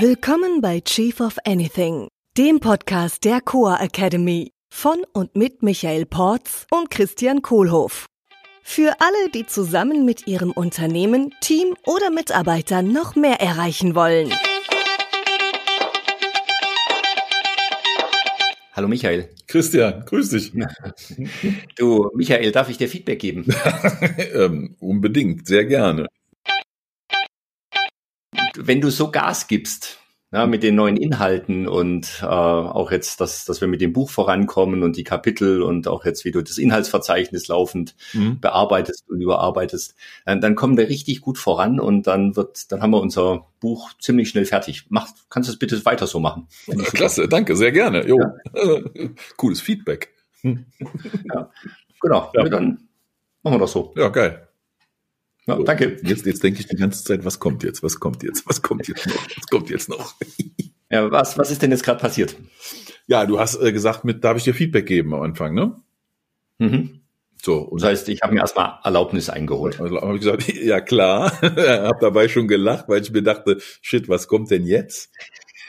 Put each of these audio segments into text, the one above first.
Willkommen bei Chief of Anything, dem Podcast der Coa Academy von und mit Michael Porz und Christian Kohlhoff. Für alle, die zusammen mit ihrem Unternehmen, Team oder Mitarbeitern noch mehr erreichen wollen. Hallo Michael. Christian, grüß dich. Du, Michael, darf ich dir Feedback geben? ähm, unbedingt, sehr gerne. Wenn du so Gas gibst, ja, mit den neuen Inhalten und äh, auch jetzt, dass, dass wir mit dem Buch vorankommen und die Kapitel und auch jetzt, wie du das Inhaltsverzeichnis laufend mhm. bearbeitest und überarbeitest, dann, dann kommen wir richtig gut voran und dann wird, dann haben wir unser Buch ziemlich schnell fertig. Mach, kannst du es bitte weiter so machen? Klasse, danke, sehr gerne. Jo. Ja. Cooles Feedback. ja, genau. Ja. Dann machen wir das so. Ja, geil. Ja, danke. Jetzt, jetzt denke ich die ganze Zeit, was kommt jetzt? Was kommt jetzt? Was kommt jetzt noch? Was kommt jetzt noch? ja, was, was ist denn jetzt gerade passiert? Ja, du hast äh, gesagt, mit darf ich dir Feedback geben am Anfang, ne? Mhm. So, und das heißt, ich habe mir erstmal Erlaubnis eingeholt. Also habe ich gesagt, ja klar, habe dabei schon gelacht, weil ich mir dachte, shit, was kommt denn jetzt?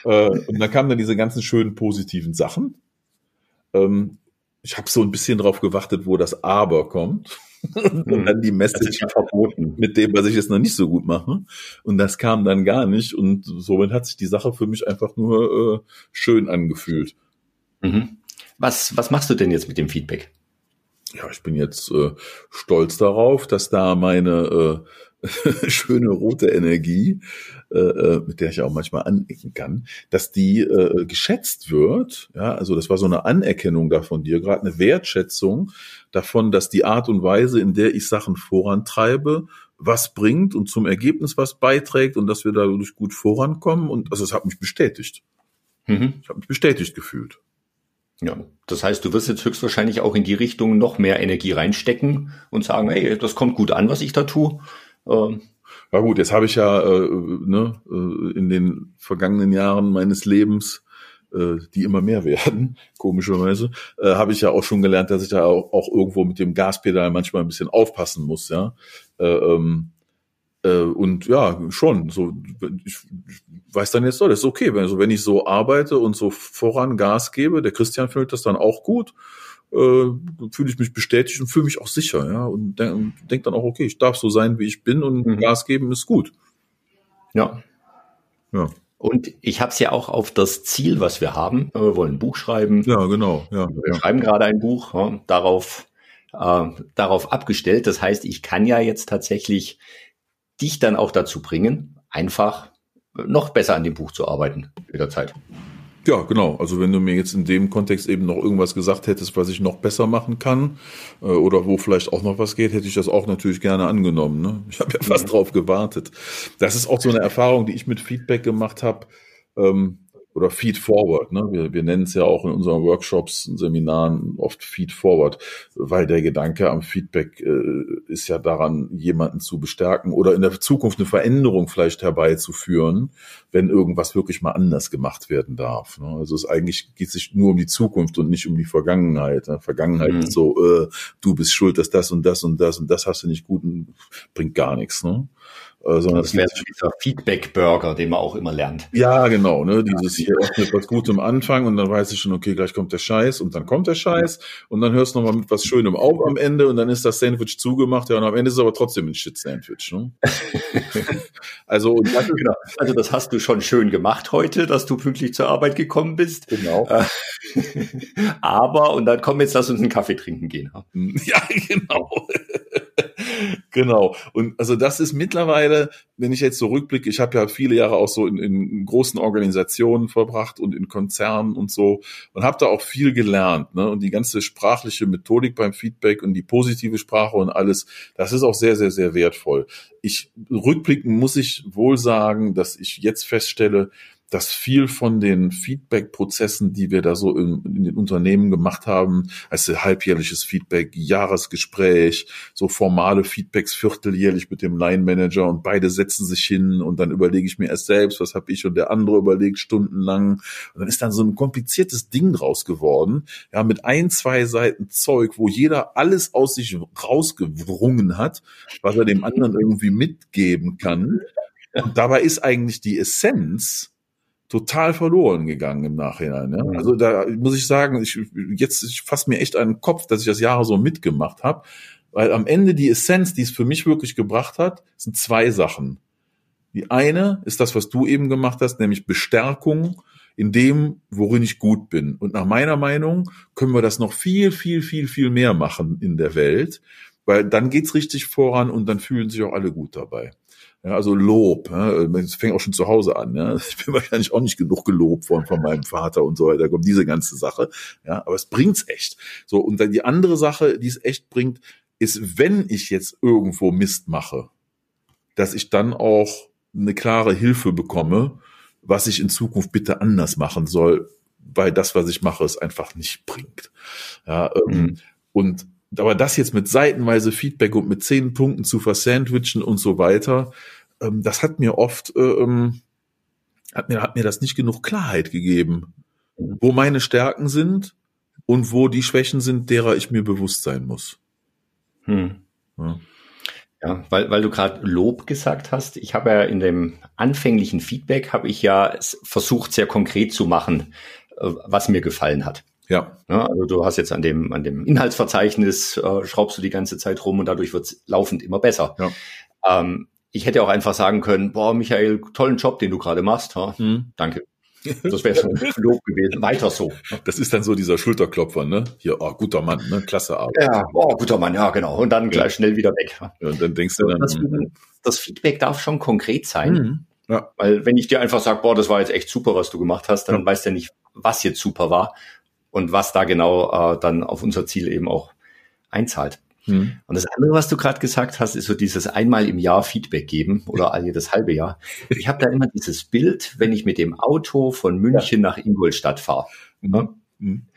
Äh, und dann kamen dann diese ganzen schönen positiven Sachen. Ähm, ich habe so ein bisschen drauf gewartet, wo das Aber kommt. und hm. dann die Message verboten mit dem, was ich jetzt noch nicht so gut mache. Und das kam dann gar nicht. Und somit hat sich die Sache für mich einfach nur äh, schön angefühlt. Mhm. Was, was machst du denn jetzt mit dem Feedback? Ja, ich bin jetzt äh, stolz darauf, dass da meine äh, schöne rote Energie, äh, äh, mit der ich auch manchmal anecken kann, dass die äh, geschätzt wird. Ja, also das war so eine Anerkennung da von dir, gerade eine Wertschätzung davon, dass die Art und Weise, in der ich Sachen vorantreibe, was bringt und zum Ergebnis was beiträgt und dass wir dadurch gut vorankommen. Und also es hat mich bestätigt. Mhm. Ich habe mich bestätigt gefühlt. Ja, das heißt, du wirst jetzt höchstwahrscheinlich auch in die Richtung noch mehr Energie reinstecken und sagen, hey, das kommt gut an, was ich da tue. Ähm, ja gut, jetzt habe ich ja äh, ne, äh, in den vergangenen Jahren meines Lebens, äh, die immer mehr werden, komischerweise, äh, habe ich ja auch schon gelernt, dass ich da auch, auch irgendwo mit dem Gaspedal manchmal ein bisschen aufpassen muss, ja. Äh, ähm, äh, und ja, schon. So, ich, ich weiß dann jetzt, so, das ist okay. Also wenn ich so arbeite und so voran Gas gebe, der Christian findet das dann auch gut äh, fühle ich mich bestätigt und fühle mich auch sicher, ja, und denke denk dann auch, okay, ich darf so sein, wie ich bin und mhm. Gas geben ist gut. Ja. Ja. Und ich habe es ja auch auf das Ziel, was wir haben. Wir wollen ein Buch schreiben. Ja, genau. Ja, wir ja. schreiben gerade ein Buch, ja, darauf, äh, darauf abgestellt. Das heißt, ich kann ja jetzt tatsächlich dich dann auch dazu bringen, einfach noch besser an dem Buch zu arbeiten mit der Zeit. Ja, genau. Also wenn du mir jetzt in dem Kontext eben noch irgendwas gesagt hättest, was ich noch besser machen kann äh, oder wo vielleicht auch noch was geht, hätte ich das auch natürlich gerne angenommen. Ne? Ich habe ja fast mhm. drauf gewartet. Das ist auch so eine Erfahrung, die ich mit Feedback gemacht habe. Ähm, oder Feed Forward. Ne? Wir, wir nennen es ja auch in unseren Workshops, Seminaren oft Feed Forward, weil der Gedanke am Feedback äh, ist ja daran, jemanden zu bestärken oder in der Zukunft eine Veränderung vielleicht herbeizuführen, wenn irgendwas wirklich mal anders gemacht werden darf. Ne? Also es eigentlich geht sich nur um die Zukunft und nicht um die Vergangenheit. Ne? Vergangenheit mhm. ist so, äh, du bist schuld, dass das und das und das und das hast du nicht gut und bringt gar nichts. Ne? Äh, sondern das wäre dieser Feedback-Burger, den man auch immer lernt. Ja, genau. Ne? Dieses hier oft mit was Gutem Anfang und dann weiß ich schon, okay, gleich kommt der Scheiß und dann kommt der Scheiß und dann hörst du nochmal mit was Schönem auf am Ende und dann ist das Sandwich zugemacht, ja, und am Ende ist es aber trotzdem ein Shit-Sandwich. Ne? also, das, genau. also das hast du schon schön gemacht heute, dass du pünktlich zur Arbeit gekommen bist. Genau. Äh, aber, und dann komm, jetzt lass uns einen Kaffee trinken gehen. Ja, genau. genau. Und also das ist mittlerweile, wenn ich jetzt so rückblicke, ich habe ja viele Jahre auch so in, in großen Organisationen verbracht und in Konzernen und so und habe da auch viel gelernt. Ne? Und die ganze sprachliche Methodik beim Feedback und die positive Sprache und alles, das ist auch sehr, sehr, sehr wertvoll. Ich rückblicken muss ich wohl sagen, dass ich jetzt feststelle, dass viel von den Feedback-Prozessen, die wir da so in, in, den Unternehmen gemacht haben, also halbjährliches Feedback, Jahresgespräch, so formale Feedbacks vierteljährlich mit dem Line-Manager und beide setzen sich hin und dann überlege ich mir erst selbst, was habe ich und der andere überlegt stundenlang. Und dann ist dann so ein kompliziertes Ding draus geworden, ja, mit ein, zwei Seiten Zeug, wo jeder alles aus sich rausgewrungen hat, was er dem anderen irgendwie mitgeben kann. Und dabei ist eigentlich die Essenz, total verloren gegangen im Nachhinein. Mhm. Also da muss ich sagen, ich, jetzt ich fasse mir echt einen Kopf, dass ich das Jahre so mitgemacht habe, weil am Ende die Essenz, die es für mich wirklich gebracht hat, sind zwei Sachen. Die eine ist das, was du eben gemacht hast, nämlich Bestärkung in dem, worin ich gut bin. Und nach meiner Meinung können wir das noch viel, viel, viel, viel mehr machen in der Welt, weil dann geht's richtig voran und dann fühlen sich auch alle gut dabei. Ja, also Lob, ja, das fängt auch schon zu Hause an. Ja. Ich bin wahrscheinlich auch nicht genug gelobt worden von meinem Vater und so weiter. Da kommt diese ganze Sache. Ja, aber es bringt's echt. So und dann die andere Sache, die es echt bringt, ist, wenn ich jetzt irgendwo Mist mache, dass ich dann auch eine klare Hilfe bekomme, was ich in Zukunft bitte anders machen soll, weil das, was ich mache, es einfach nicht bringt. Ja, ähm, mhm. und aber das jetzt mit seitenweise Feedback und mit zehn Punkten zu versandwichen und so weiter, ähm, das hat mir oft, äh, ähm, hat mir, hat mir das nicht genug Klarheit gegeben, wo meine Stärken sind und wo die Schwächen sind, derer ich mir bewusst sein muss. Hm. Ja. Ja, weil, weil du gerade Lob gesagt hast. Ich habe ja in dem anfänglichen Feedback habe ich ja versucht, sehr konkret zu machen, äh, was mir gefallen hat. Ja. ja. Also du hast jetzt an dem, an dem Inhaltsverzeichnis, äh, schraubst du die ganze Zeit rum und dadurch wird es laufend immer besser. Ja. Ähm, ich hätte auch einfach sagen können, boah, Michael, tollen Job, den du gerade machst. Ha? Hm. Danke. Das wäre schon Lob gewesen. Weiter so. Das ist dann so dieser Schulterklopfer, ne? Hier, oh, guter Mann, ne? Klasse Arbeit. Ja, oh, guter Mann, ja, genau. Und dann gleich schnell wieder weg. Ja, und dann denkst du dann. Das, hm. das Feedback darf schon konkret sein. Mhm. Ja. Weil wenn ich dir einfach sage, boah, das war jetzt echt super, was du gemacht hast, dann ja. weißt du ja nicht, was jetzt super war und was da genau äh, dann auf unser Ziel eben auch einzahlt. Hm. Und das andere, was du gerade gesagt hast, ist so dieses einmal im Jahr Feedback geben oder all jedes halbe Jahr. Ich habe da immer dieses Bild, wenn ich mit dem Auto von München ja. nach Ingolstadt fahre. Mhm. Mhm.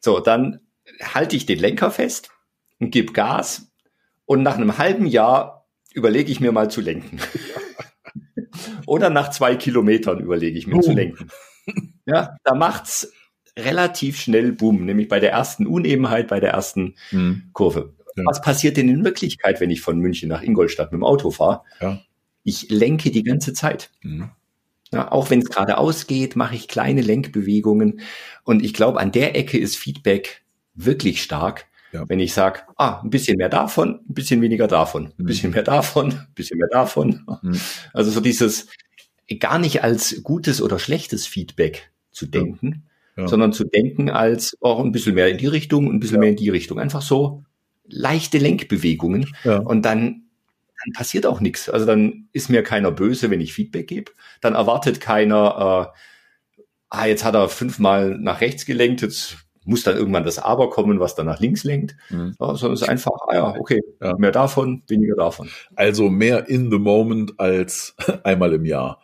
So, dann halte ich den Lenker fest und gebe Gas und nach einem halben Jahr überlege ich mir mal zu lenken. oder nach zwei Kilometern überlege ich mir oh. zu lenken. Ja, da macht's relativ schnell Boom, nämlich bei der ersten Unebenheit, bei der ersten mhm. Kurve. Ja. Was passiert denn in Wirklichkeit, wenn ich von München nach Ingolstadt mit dem Auto fahre? Ja. Ich lenke die ganze Zeit. Mhm. Ja, auch wenn es geradeaus geht, mache ich kleine Lenkbewegungen. Und ich glaube, an der Ecke ist Feedback wirklich stark. Ja. Wenn ich sage, ah, ein bisschen mehr davon, ein bisschen weniger davon, ein mhm. bisschen mehr davon, ein bisschen mehr davon. Mhm. Also so dieses gar nicht als gutes oder schlechtes Feedback zu denken, ja. sondern zu denken als auch ein bisschen mehr in die Richtung, ein bisschen ja. mehr in die Richtung. Einfach so leichte Lenkbewegungen ja. und dann, dann passiert auch nichts. Also dann ist mir keiner böse, wenn ich Feedback gebe. Dann erwartet keiner, äh, ah, jetzt hat er fünfmal nach rechts gelenkt, jetzt muss dann irgendwann das Aber kommen, was dann nach links lenkt. Mhm. Ja, sondern es ist einfach, ah ja, okay, ja. mehr davon, weniger davon. Also mehr in the moment als einmal im Jahr.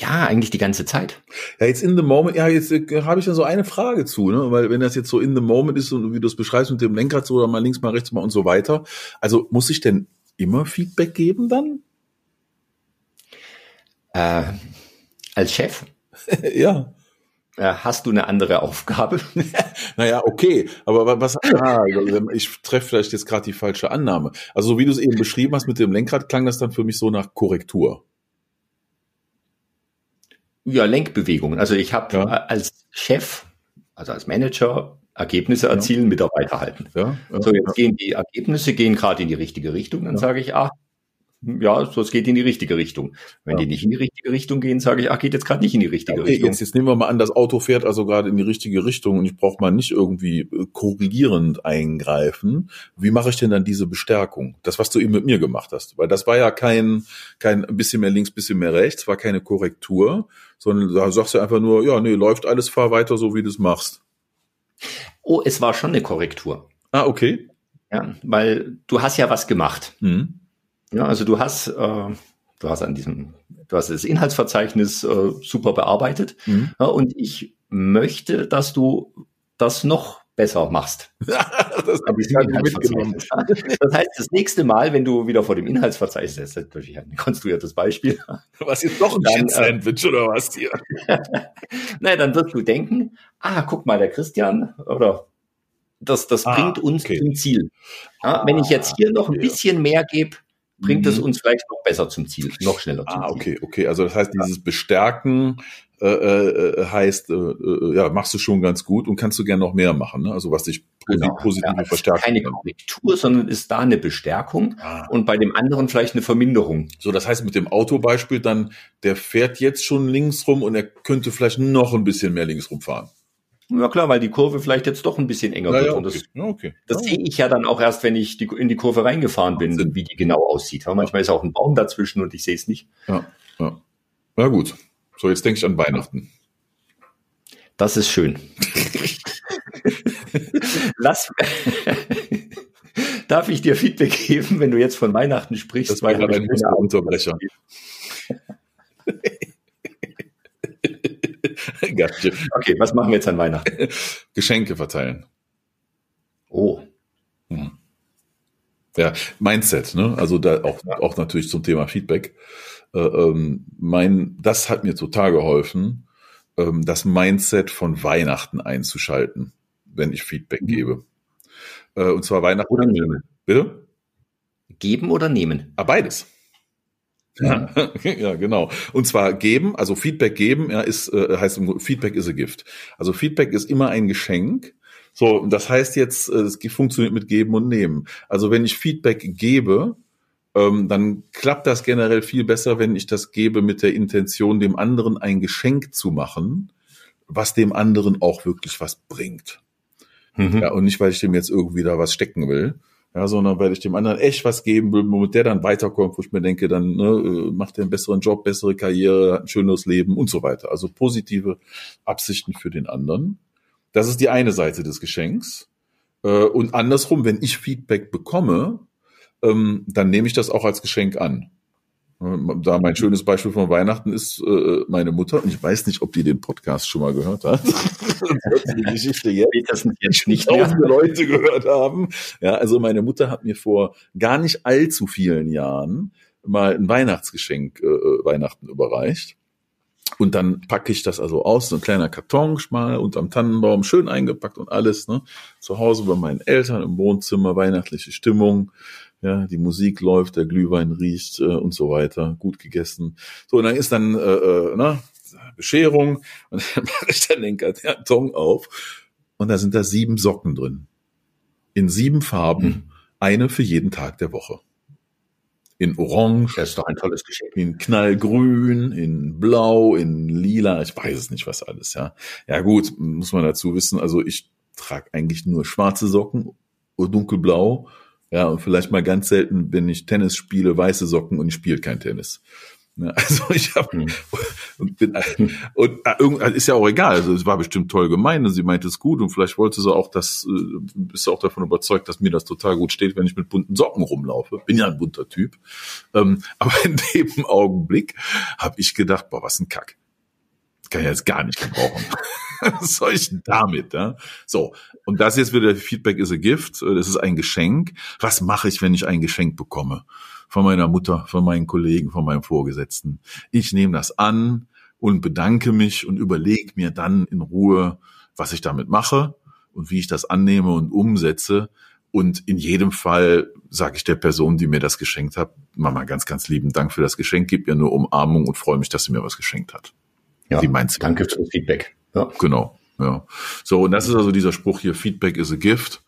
Ja, eigentlich die ganze Zeit. Ja, jetzt in the moment, ja, jetzt äh, habe ich da so eine Frage zu, ne? Weil wenn das jetzt so in the moment ist und wie du es beschreibst mit dem Lenkrad so oder mal links, mal rechts mal und so weiter, also muss ich denn immer Feedback geben dann? Äh, als Chef? ja. Äh, hast du eine andere Aufgabe? naja, okay, aber was, ah, ich treffe vielleicht jetzt gerade die falsche Annahme. Also so wie du es eben beschrieben hast mit dem Lenkrad, klang das dann für mich so nach Korrektur. Ja, Lenkbewegungen. Also ich habe ja. als Chef, also als Manager, Ergebnisse erzielen, ja. Mitarbeiter halten. Ja, so, jetzt gehen die Ergebnisse gehen gerade in die richtige Richtung. Dann sage ich, ah, ja, so es geht in die richtige Richtung. Wenn die nicht in die richtige Richtung gehen, sage ich, ach, geht jetzt gerade nicht in die richtige okay, Richtung. Jetzt, jetzt nehmen wir mal an, das Auto fährt also gerade in die richtige Richtung und ich brauche mal nicht irgendwie äh, korrigierend eingreifen. Wie mache ich denn dann diese Bestärkung? Das, was du eben mit mir gemacht hast. Weil das war ja kein, kein ein bisschen mehr links, bisschen mehr rechts, war keine Korrektur, sondern da sagst du einfach nur, ja, nee, läuft alles, fahr weiter so, wie du es machst. Oh, es war schon eine Korrektur. Ah, okay. Ja, weil du hast ja was gemacht. Mhm. Ja, also du hast, äh, du hast an diesem, du hast das Inhaltsverzeichnis äh, super bearbeitet. Mhm. Ja, und ich möchte, dass du das noch besser machst. das habe ich mitgenommen. Das heißt, das nächste Mal, wenn du wieder vor dem Inhaltsverzeichnis, das ist natürlich ein konstruiertes Beispiel. Was jetzt doch ein äh, Sandwich oder was hier? naja, dann wirst du denken, ah, guck mal, der Christian oder das, das ah, bringt uns okay. zum Ziel. Ja, wenn ich jetzt hier noch ein bisschen mehr gebe, bringt es mhm. uns vielleicht noch besser zum Ziel, noch schneller zum ah, Ziel. Okay, okay. Also das heißt, dieses Bestärken äh, äh, heißt, äh, äh, ja, machst du schon ganz gut und kannst du gern noch mehr machen. Ne? Also was dich genau. positiv ja, verstärkt. Keine Korrektur, sondern ist da eine Bestärkung ah. und bei dem anderen vielleicht eine Verminderung. So, das heißt mit dem Autobeispiel dann, der fährt jetzt schon links rum und er könnte vielleicht noch ein bisschen mehr links rumfahren. Ja klar, weil die Kurve vielleicht jetzt doch ein bisschen enger ja, wird. Ja, okay. Und das, ja, okay. das sehe ich ja dann auch erst, wenn ich die, in die Kurve reingefahren bin, Wahnsinn. wie die genau aussieht. Ja, manchmal ist auch ein Baum dazwischen und ich sehe es nicht. Ja, ja. ja gut. So, jetzt denke ich an Weihnachten. Das ist schön. Lass. Darf ich dir Feedback geben, wenn du jetzt von Weihnachten sprichst? Das war gerade ein Unterbrecher. okay, was machen wir jetzt an Weihnachten? Geschenke verteilen. Oh. Hm. Ja, Mindset, ne? Also da auch, ja. auch natürlich zum Thema Feedback. Äh, ähm, mein, das hat mir total geholfen, ähm, das Mindset von Weihnachten einzuschalten, wenn ich Feedback mhm. gebe. Äh, und zwar Weihnachten. Oder nehmen. Bitte? Geben oder nehmen? Ah, beides. Ja. ja, genau. Und zwar geben, also Feedback geben, ja, ist äh, heißt Feedback is a gift. Also Feedback ist immer ein Geschenk. So, das heißt jetzt, äh, es funktioniert mit geben und nehmen. Also wenn ich Feedback gebe, ähm, dann klappt das generell viel besser, wenn ich das gebe mit der Intention, dem anderen ein Geschenk zu machen, was dem anderen auch wirklich was bringt. Mhm. Ja, und nicht, weil ich dem jetzt irgendwie da was stecken will, ja, sondern weil ich dem anderen echt was geben will, womit der dann weiterkommt, wo ich mir denke, dann ne, äh, macht er einen besseren Job, bessere Karriere, ein schöneres Leben und so weiter. Also positive Absichten für den anderen. Das ist die eine Seite des Geschenks. Äh, und andersrum, wenn ich Feedback bekomme, ähm, dann nehme ich das auch als Geschenk an. Da mein schönes Beispiel von Weihnachten ist äh, meine Mutter, und ich weiß nicht, ob die den Podcast schon mal gehört hat. die Geschichte jetzt, das jetzt nicht tausende Leute gehört haben. Ja, also meine Mutter hat mir vor gar nicht allzu vielen Jahren mal ein Weihnachtsgeschenk äh, Weihnachten überreicht. Und dann packe ich das also aus, so ein kleiner Karton mal unterm Tannenbaum, schön eingepackt und alles, ne? Zu Hause bei meinen Eltern im Wohnzimmer, weihnachtliche Stimmung ja, die Musik läuft, der Glühwein riecht äh, und so weiter, gut gegessen. So, und dann ist dann äh, äh, na, Bescherung und dann mache ich dann den Karton auf und da sind da sieben Socken drin. In sieben Farben, hm. eine für jeden Tag der Woche. In Orange. Das ist doch ein tolles Geschenk. In Knallgrün, in Blau, in Lila, ich weiß es nicht, was alles, ja. Ja gut, muss man dazu wissen, also ich trage eigentlich nur schwarze Socken, dunkelblau ja, und vielleicht mal ganz selten, wenn ich Tennis spiele, weiße Socken und ich spiele kein Tennis. Ja, also ich habe hm. und, bin, und äh, ist ja auch egal. Also es war bestimmt toll gemeint und sie meinte es gut und vielleicht wollte sie auch das, äh, ist auch davon überzeugt, dass mir das total gut steht, wenn ich mit bunten Socken rumlaufe. Bin ja ein bunter Typ. Ähm, aber in dem Augenblick habe ich gedacht, boah, was ein Kack. Kann ich jetzt gar nicht gebrauchen. Denn damit? Ja? So, und das jetzt wieder Feedback is a gift. Das ist ein Geschenk. Was mache ich, wenn ich ein Geschenk bekomme? Von meiner Mutter, von meinen Kollegen, von meinem Vorgesetzten. Ich nehme das an und bedanke mich und überlege mir dann in Ruhe, was ich damit mache und wie ich das annehme und umsetze. Und in jedem Fall sage ich der Person, die mir das geschenkt hat, Mama, ganz, ganz lieben Dank für das Geschenk, gib mir nur Umarmung und freue mich, dass sie mir was geschenkt hat. Ja, Wie meinst? Danke für das Feedback. Ja. Genau. Ja. So, und das ist also dieser Spruch hier, Feedback is a gift.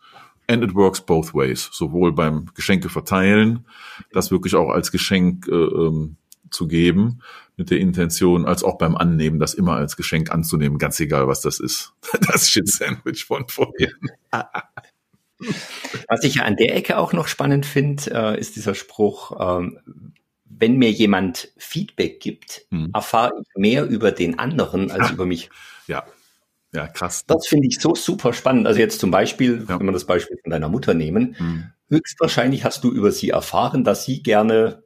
And it works both ways. Sowohl beim Geschenke verteilen, das wirklich auch als Geschenk äh, ähm, zu geben, mit der Intention, als auch beim Annehmen, das immer als Geschenk anzunehmen, ganz egal, was das ist. Das Shit-Sandwich von vorhin. Was ich ja an der Ecke auch noch spannend finde, äh, ist dieser Spruch, ähm, wenn mir jemand Feedback gibt, hm. erfahre ich mehr über den anderen als Ach, über mich. Ja. Ja, krass. Das finde ich so super spannend. Also jetzt zum Beispiel, ja. wenn wir das Beispiel von deiner Mutter nehmen, hm. höchstwahrscheinlich hast du über sie erfahren, dass sie gerne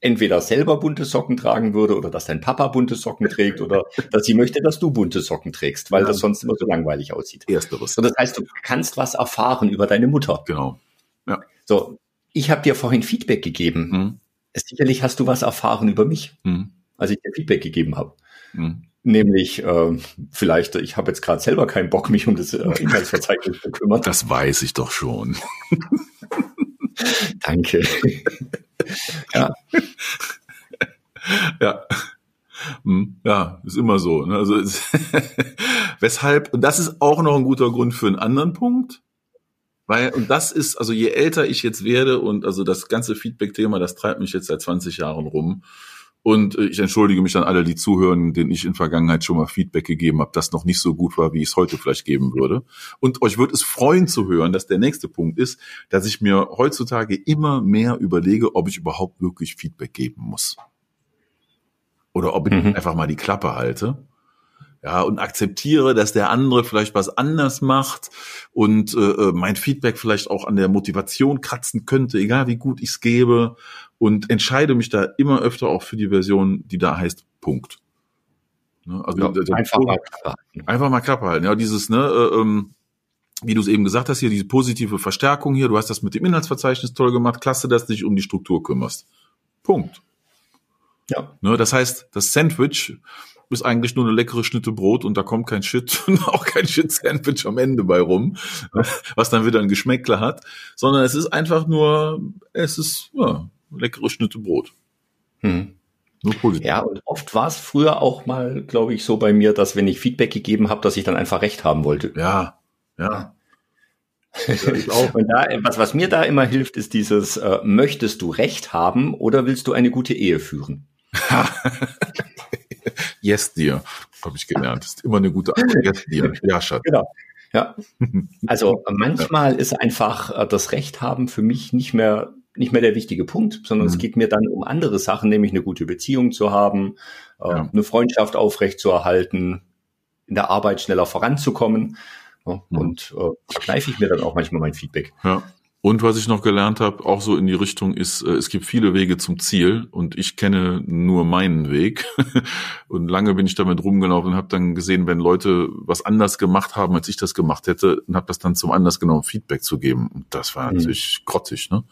entweder selber bunte Socken tragen würde oder dass dein Papa bunte Socken trägt oder dass sie möchte, dass du bunte Socken trägst, weil ja. das sonst immer so langweilig aussieht. Ersteres. So, das heißt, du kannst was erfahren über deine Mutter. Genau. Ja. So, ich habe dir vorhin Feedback gegeben. Hm sicherlich hast du was erfahren über mich, mhm. als ich dir Feedback gegeben habe. Mhm. Nämlich, äh, vielleicht, ich habe jetzt gerade selber keinen Bock, mich um das äh, Inhaltsverzeichnis zu kümmern. Das weiß ich doch schon. Danke. ja. ja. Hm, ja, ist immer so. Ne? Also weshalb, und das ist auch noch ein guter Grund für einen anderen Punkt. Weil, und das ist, also je älter ich jetzt werde und also das ganze Feedback-Thema, das treibt mich jetzt seit 20 Jahren rum. Und äh, ich entschuldige mich an alle, die zuhören, denen ich in Vergangenheit schon mal Feedback gegeben habe, das noch nicht so gut war, wie ich es heute vielleicht geben würde. Und euch würde es freuen zu hören, dass der nächste Punkt ist, dass ich mir heutzutage immer mehr überlege, ob ich überhaupt wirklich Feedback geben muss. Oder ob ich mhm. einfach mal die Klappe halte. Ja, und akzeptiere, dass der andere vielleicht was anders macht und äh, äh mein Feedback vielleicht auch an der Motivation kratzen könnte, egal wie gut ich es gebe und entscheide mich da immer öfter auch für die Version, die da heißt Punkt. Ne? Also ja, der, einfach mal Klappe halten. Einfach mal Klappe halten. Ja, dieses, ne, äh, ähm, wie du es eben gesagt hast, hier diese positive Verstärkung hier, du hast das mit dem Inhaltsverzeichnis toll gemacht, klasse, dass du dich um die Struktur kümmerst. Punkt. Ja. Ne, das heißt, das Sandwich ist eigentlich nur eine leckere Schnitte Brot und da kommt kein Shit und auch kein Shit-Sandwich am Ende bei rum, was dann wieder ein Geschmäckler hat, sondern es ist einfach nur, es ist, ja, leckere Schnitte Brot. Hm. Nur positiv. Ja, und oft war es früher auch mal, glaube ich, so bei mir, dass wenn ich Feedback gegeben habe, dass ich dann einfach recht haben wollte. Ja, ja. und da, was, was mir da immer hilft, ist dieses, äh, möchtest du Recht haben oder willst du eine gute Ehe führen? yes, dir, habe ich gelernt. Das ist immer eine gute Antwort. Yes, dir. Ja, Schatz. Genau. Ja. Also manchmal ja. ist einfach äh, das Recht haben für mich nicht mehr nicht mehr der wichtige Punkt, sondern mhm. es geht mir dann um andere Sachen, nämlich eine gute Beziehung zu haben, äh, ja. eine Freundschaft aufrechtzuerhalten, in der Arbeit schneller voranzukommen. Mhm. Und äh, da kneife ich mir dann auch manchmal mein Feedback. Ja. Und was ich noch gelernt habe, auch so in die Richtung, ist, äh, es gibt viele Wege zum Ziel und ich kenne nur meinen Weg. und lange bin ich damit rumgelaufen und habe dann gesehen, wenn Leute was anders gemacht haben, als ich das gemacht hätte, und habe das dann zum Anlass genommen, Feedback zu geben. Und das war mhm. natürlich grottig, ne?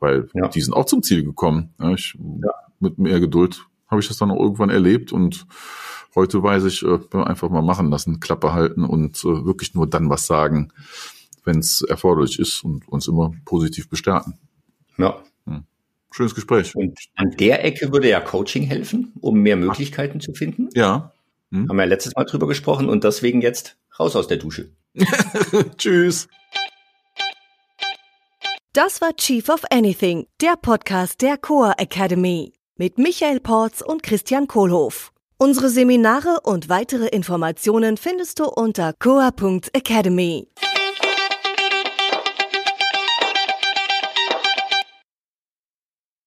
Weil ja. die sind auch zum Ziel gekommen. Ich, ja. Mit mehr Geduld habe ich das dann auch irgendwann erlebt und heute weiß ich, äh, einfach mal machen lassen, Klappe halten und äh, wirklich nur dann was sagen wenn es erforderlich ist und uns immer positiv bestärken. Ja. Hm. Schönes Gespräch. Und an der Ecke würde ja Coaching helfen, um mehr Möglichkeiten zu finden. Ja. Hm. Haben wir ja letztes Mal drüber gesprochen und deswegen jetzt raus aus der Dusche. Tschüss. Das war Chief of Anything, der Podcast der Coa Academy mit Michael Porz und Christian Kohlhoff. Unsere Seminare und weitere Informationen findest du unter coa.academy.